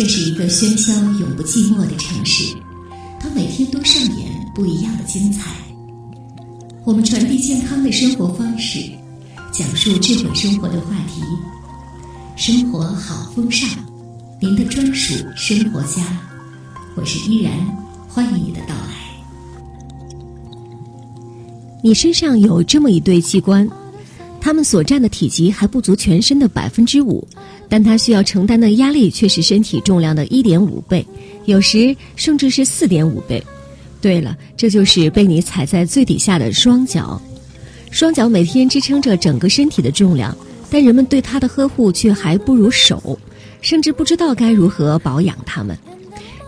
这是一个喧嚣永不寂寞的城市，它每天都上演不一样的精彩。我们传递健康的生活方式，讲述智慧生活的话题，生活好风尚，您的专属生活家。我是依然，欢迎你的到来。你身上有这么一对器官。它们所占的体积还不足全身的百分之五，但它需要承担的压力却是身体重量的一点五倍，有时甚至是四点五倍。对了，这就是被你踩在最底下的双脚。双脚每天支撑着整个身体的重量，但人们对它的呵护却还不如手，甚至不知道该如何保养它们。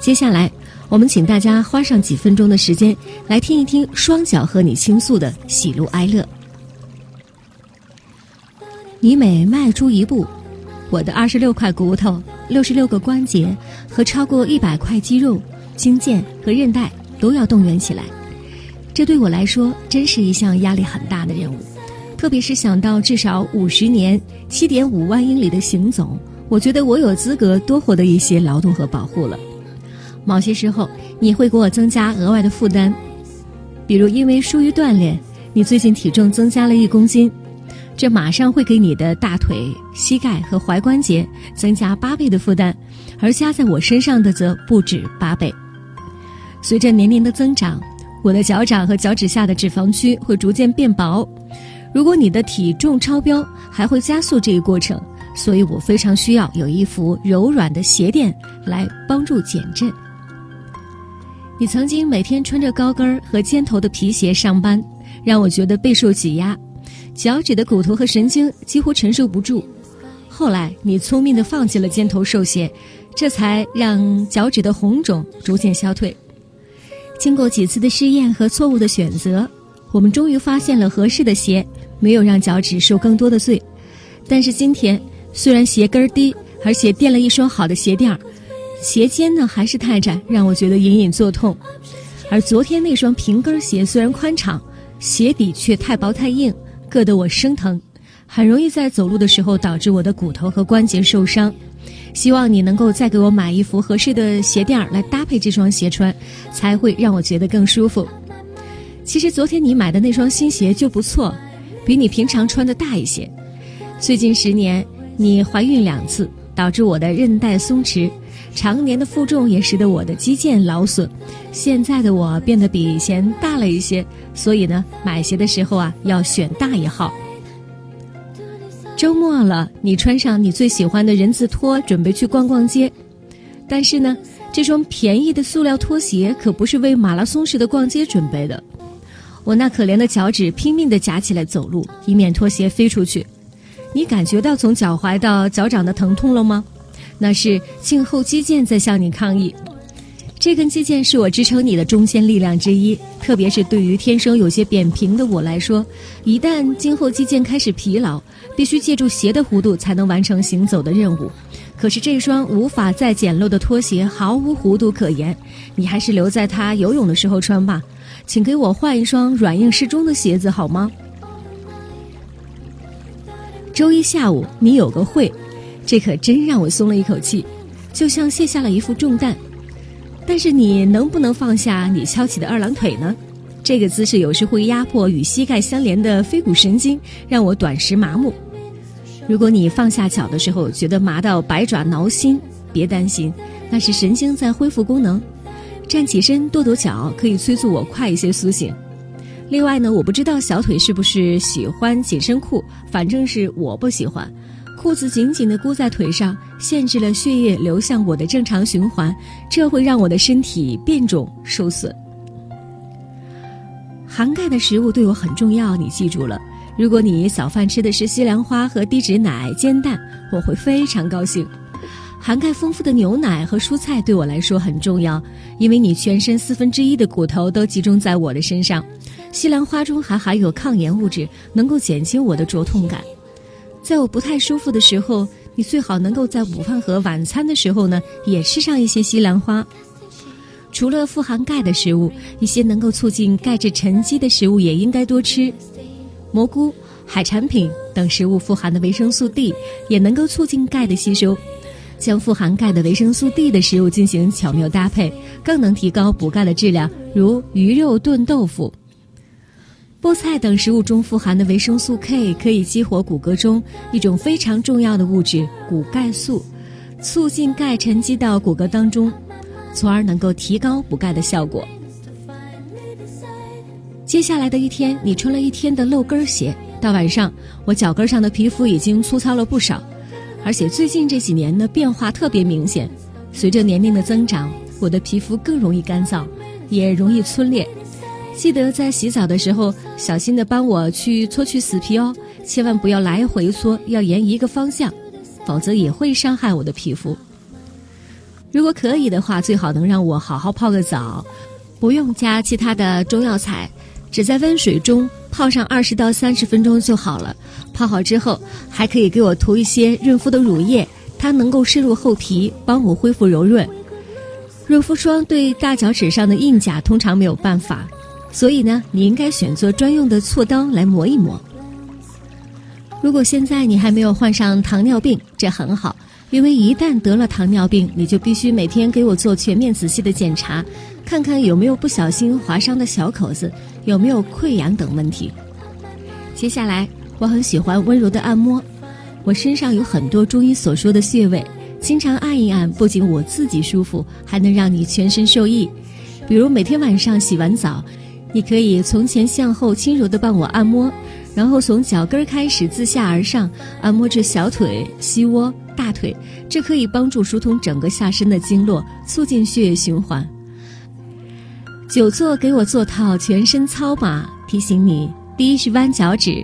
接下来，我们请大家花上几分钟的时间，来听一听双脚和你倾诉的喜怒哀乐。你每迈出一步，我的二十六块骨头、六十六个关节和超过一百块肌肉、筋腱和韧带都要动员起来。这对我来说真是一项压力很大的任务，特别是想到至少五十年、七点五万英里的行走，我觉得我有资格多获得一些劳动和保护了。某些时候，你会给我增加额外的负担，比如因为疏于锻炼，你最近体重增加了一公斤。这马上会给你的大腿、膝盖和踝关节增加八倍的负担，而加在我身上的则不止八倍。随着年龄的增长，我的脚掌和脚趾下的脂肪区会逐渐变薄。如果你的体重超标，还会加速这一过程。所以我非常需要有一副柔软的鞋垫来帮助减震。你曾经每天穿着高跟儿和尖头的皮鞋上班，让我觉得备受挤压。脚趾的骨头和神经几乎承受不住，后来你聪明地放弃了尖头瘦鞋，这才让脚趾的红肿逐渐消退。经过几次的试验和错误的选择，我们终于发现了合适的鞋，没有让脚趾受更多的罪。但是今天，虽然鞋跟低，而且垫了一双好的鞋垫，鞋尖呢还是太窄，让我觉得隐隐作痛。而昨天那双平跟鞋虽然宽敞，鞋底却太薄太硬。硌得我生疼，很容易在走路的时候导致我的骨头和关节受伤。希望你能够再给我买一副合适的鞋垫来搭配这双鞋穿，才会让我觉得更舒服。其实昨天你买的那双新鞋就不错，比你平常穿的大一些。最近十年你怀孕两次，导致我的韧带松弛，常年的负重也使得我的肌腱劳损。现在的我变得比以前大了一些。所以呢，买鞋的时候啊，要选大一号。周末了，你穿上你最喜欢的人字拖，准备去逛逛街。但是呢，这双便宜的塑料拖鞋可不是为马拉松式的逛街准备的。我那可怜的脚趾拼命地夹起来走路，以免拖鞋飞出去。你感觉到从脚踝到脚掌的疼痛了吗？那是胫后肌腱在向你抗议。这根肌腱是我支撑你的中坚力量之一，特别是对于天生有些扁平的我来说，一旦胫后肌腱开始疲劳，必须借助鞋的弧度才能完成行走的任务。可是这双无法再简陋的拖鞋毫无弧度可言，你还是留在它游泳的时候穿吧。请给我换一双软硬适中的鞋子好吗？周一下午你有个会，这可真让我松了一口气，就像卸下了一副重担。但是你能不能放下你翘起的二郎腿呢？这个姿势有时会压迫与膝盖相连的腓骨神经，让我短时麻木。如果你放下脚的时候觉得麻到百爪挠心，别担心，那是神经在恢复功能。站起身跺跺脚，可以催促我快一些苏醒。另外呢，我不知道小腿是不是喜欢紧身裤，反正是我不喜欢。裤子紧紧地箍在腿上，限制了血液流向我的正常循环，这会让我的身体变肿受损。含钙的食物对我很重要，你记住了。如果你早饭吃的是西兰花和低脂奶、煎蛋，我会非常高兴。含钙丰富的牛奶和蔬菜对我来说很重要，因为你全身四分之一的骨头都集中在我的身上。西兰花中还含有抗炎物质，能够减轻我的灼痛感。在我不太舒服的时候，你最好能够在午饭和晚餐的时候呢，也吃上一些西兰花。除了富含钙的食物，一些能够促进钙质沉积的食物也应该多吃。蘑菇、海产品等食物富含的维生素 D 也能够促进钙的吸收。将富含钙的维生素 D 的食物进行巧妙搭配，更能提高补钙的质量，如鱼肉炖豆腐。菠菜等食物中富含的维生素 K 可以激活骨骼中一种非常重要的物质骨钙素，促进钙沉积到骨骼当中，从而能够提高补钙的效果。接下来的一天，你穿了一天的露跟鞋，到晚上，我脚跟上的皮肤已经粗糙了不少，而且最近这几年呢变化特别明显。随着年龄的增长，我的皮肤更容易干燥，也容易皴裂。记得在洗澡的时候，小心的帮我去搓去死皮哦，千万不要来回搓，要沿一个方向，否则也会伤害我的皮肤。如果可以的话，最好能让我好好泡个澡，不用加其他的中药材，只在温水中泡上二十到三十分钟就好了。泡好之后，还可以给我涂一些润肤的乳液，它能够深入厚皮，帮我恢复柔润。润肤霜对大脚趾上的硬甲通常没有办法。所以呢，你应该选择专用的锉刀来磨一磨。如果现在你还没有患上糖尿病，这很好，因为一旦得了糖尿病，你就必须每天给我做全面仔细的检查，看看有没有不小心划伤的小口子，有没有溃疡等问题。接下来，我很喜欢温柔的按摩，我身上有很多中医所说的穴位，经常按一按，不仅我自己舒服，还能让你全身受益。比如每天晚上洗完澡。你可以从前向后轻柔地帮我按摩，然后从脚跟开始自下而上按摩至小腿、膝窝、大腿，这可以帮助疏通整个下身的经络，促进血液循环。久坐给我做套全身操码，提醒你：第一是弯脚趾，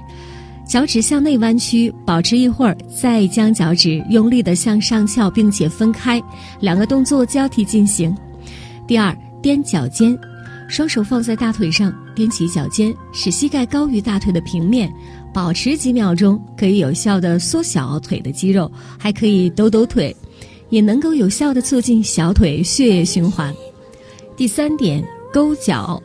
脚趾向内弯曲，保持一会儿，再将脚趾用力地向上翘，并且分开，两个动作交替进行。第二，踮脚尖。双手放在大腿上，踮起脚尖，使膝盖高于大腿的平面，保持几秒钟，可以有效的缩小腿的肌肉，还可以抖抖腿，也能够有效的促进小腿血液循环。第三点，勾脚，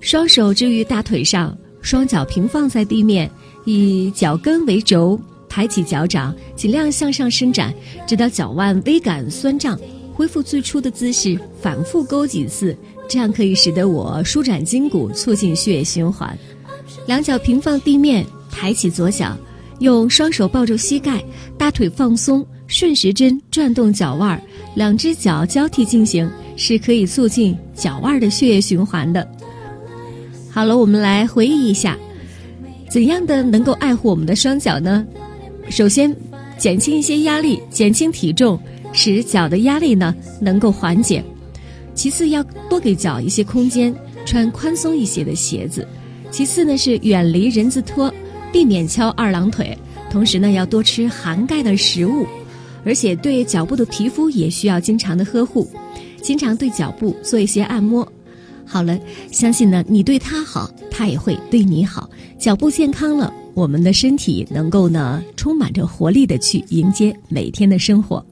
双手置于大腿上，双脚平放在地面，以脚跟为轴，抬起脚掌，尽量向上伸展，直到脚腕微感酸胀，恢复最初的姿势，反复勾几次。这样可以使得我舒展筋骨，促进血液循环。两脚平放地面，抬起左脚，用双手抱住膝盖，大腿放松，顺时针转动脚腕，两只脚交替进行，是可以促进脚腕的血液循环的。好了，我们来回忆一下，怎样的能够爱护我们的双脚呢？首先，减轻一些压力，减轻体重，使脚的压力呢能够缓解。其次要多给脚一些空间，穿宽松一些的鞋子。其次呢是远离人字拖，避免翘二郎腿。同时呢要多吃含钙的食物，而且对脚部的皮肤也需要经常的呵护，经常对脚部做一些按摩。好了，相信呢你对他好，他也会对你好。脚部健康了，我们的身体能够呢充满着活力的去迎接每天的生活。